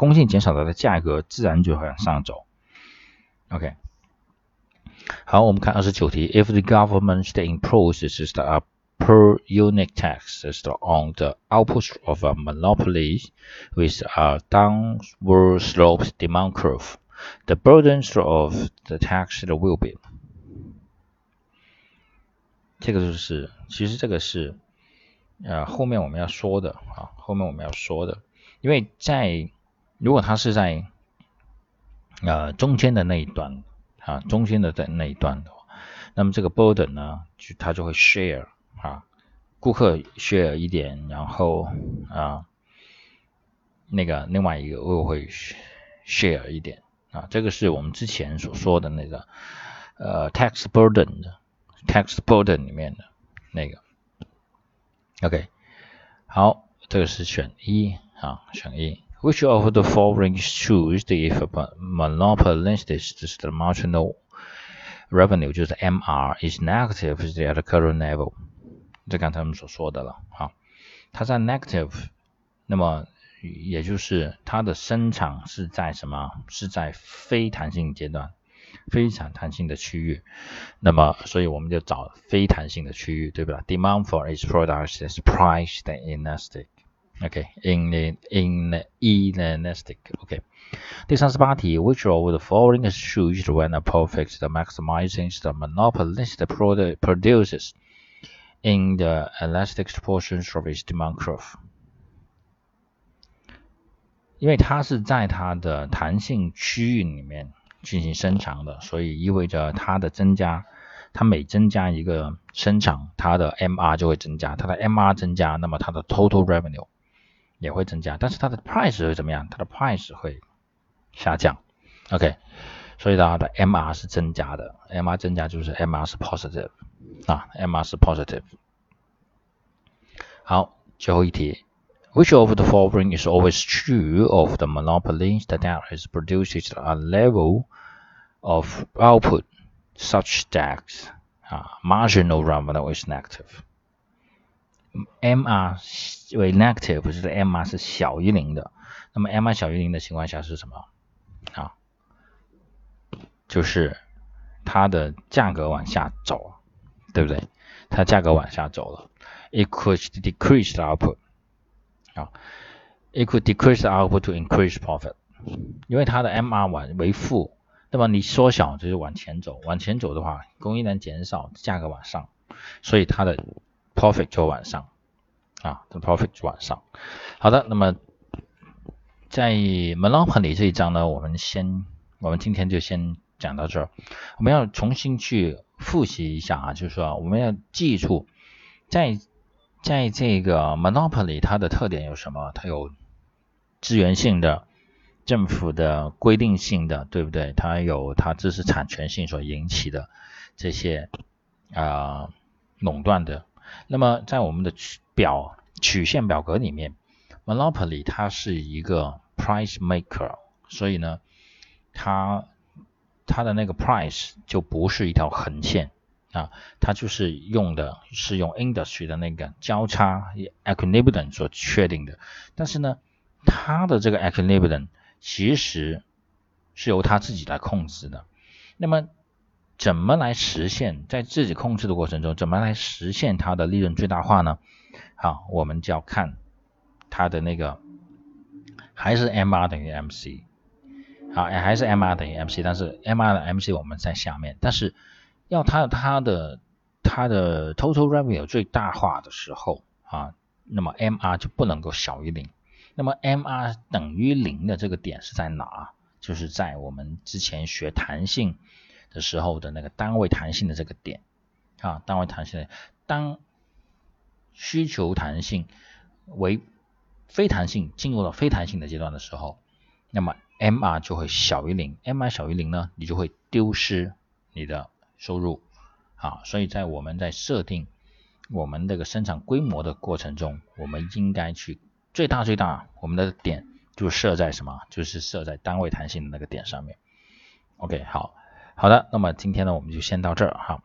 供应减少，它的价格自然就会往上走。OK，好，我们看二十九题，If the government imposes the per unit tax on the output of a monopoly with a downward sloped demand curve, the burden of the tax will be 这个就是，其实这个是，呃，后面我们要说的啊，后面我们要说的，因为在如果它是在呃中间的那一段啊，中间的在那一段的话，那么这个 burden 呢，就它就会 share 啊，顾客 share 一点，然后啊，那个另外一个又会 share 一点啊，这个是我们之前所说的那个呃 tax burden 的。Text burden 里面的那个，OK，好，这个是选一啊，选一。Which of the following shows if a monopolistic the marginal revenue 就是 MR is negative at the current level？这刚才我们所说的了啊，它在 negative，那么也就是它的生产是在什么？是在非弹性阶段。非常弹性的区域，那么所以我们就找非弹性的区域，对吧？Demand for its products is priced inelastic. Okay, in the in the inelastic. Okay. 第三十八题，Which of the following is true when a profit maximizing the monopolist product produces in the elastic portions of its demand curve？因为它是在它的弹性区域里面。进行生产的，所以意味着它的增加，它每增加一个生产，它的 MR 就会增加，它的 MR 增加，那么它的 total revenue 也会增加，但是它的 price 会怎么样？它的 price 会下降。OK，所以它的 MR 是增加的，MR 增加就是 MR 是 positive 啊，MR 是 positive。好，最后一题。Which of the following is always true of the monopoly that is produced at a level of output such that uh, marginal revenue is negative? MR 为 negative，就是 MR 是小于零的。那么 MR 小于零的情况下是什么？啊，就是它的价格往下走，对不对？它价格往下走了，it could decrease the output。啊，it could decrease the output to increase profit，因为它的 MR 往为负，那么你缩小就是往前走，往前走的话，供应量减少，价格往上，所以它的 profit 就晚上，啊，的 profit 就晚上。好的，那么在 monopoly 这一章呢，我们先，我们今天就先讲到这儿。我们要重新去复习一下啊，就是说我们要记住，在在这个 monopoly 它的特点有什么？它有资源性的、政府的规定性的，对不对？它有它知识产权性所引起的这些啊垄断的。那么在我们的曲表曲线表格里面，monopoly 它是一个 price maker，所以呢，它它的那个 price 就不是一条横线。啊，它就是用的是用 industry 的那个交叉 equilibrium 所确定的，但是呢，它的这个 equilibrium 其实是由它自己来控制的。那么，怎么来实现在自己控制的过程中，怎么来实现它的利润最大化呢？好，我们就要看它的那个还是 MR 等于 MC，好，还是 MR 等于 MC，但是 MR 的 MC 我们在下面，但是。要它它的它的 total revenue 最大化的时候啊，那么 MR 就不能够小于零。那么 MR 等于零的这个点是在哪？就是在我们之前学弹性的时候的那个单位弹性的这个点啊，单位弹性的当需求弹性为非弹性进入了非弹性的阶段的时候，那么 MR 就会小于零。MR 小于零呢，你就会丢失你的。收入，啊，所以在我们在设定我们这个生产规模的过程中，我们应该去最大最大，我们的点就设在什么？就是设在单位弹性的那个点上面。OK，好，好的，那么今天呢，我们就先到这儿哈。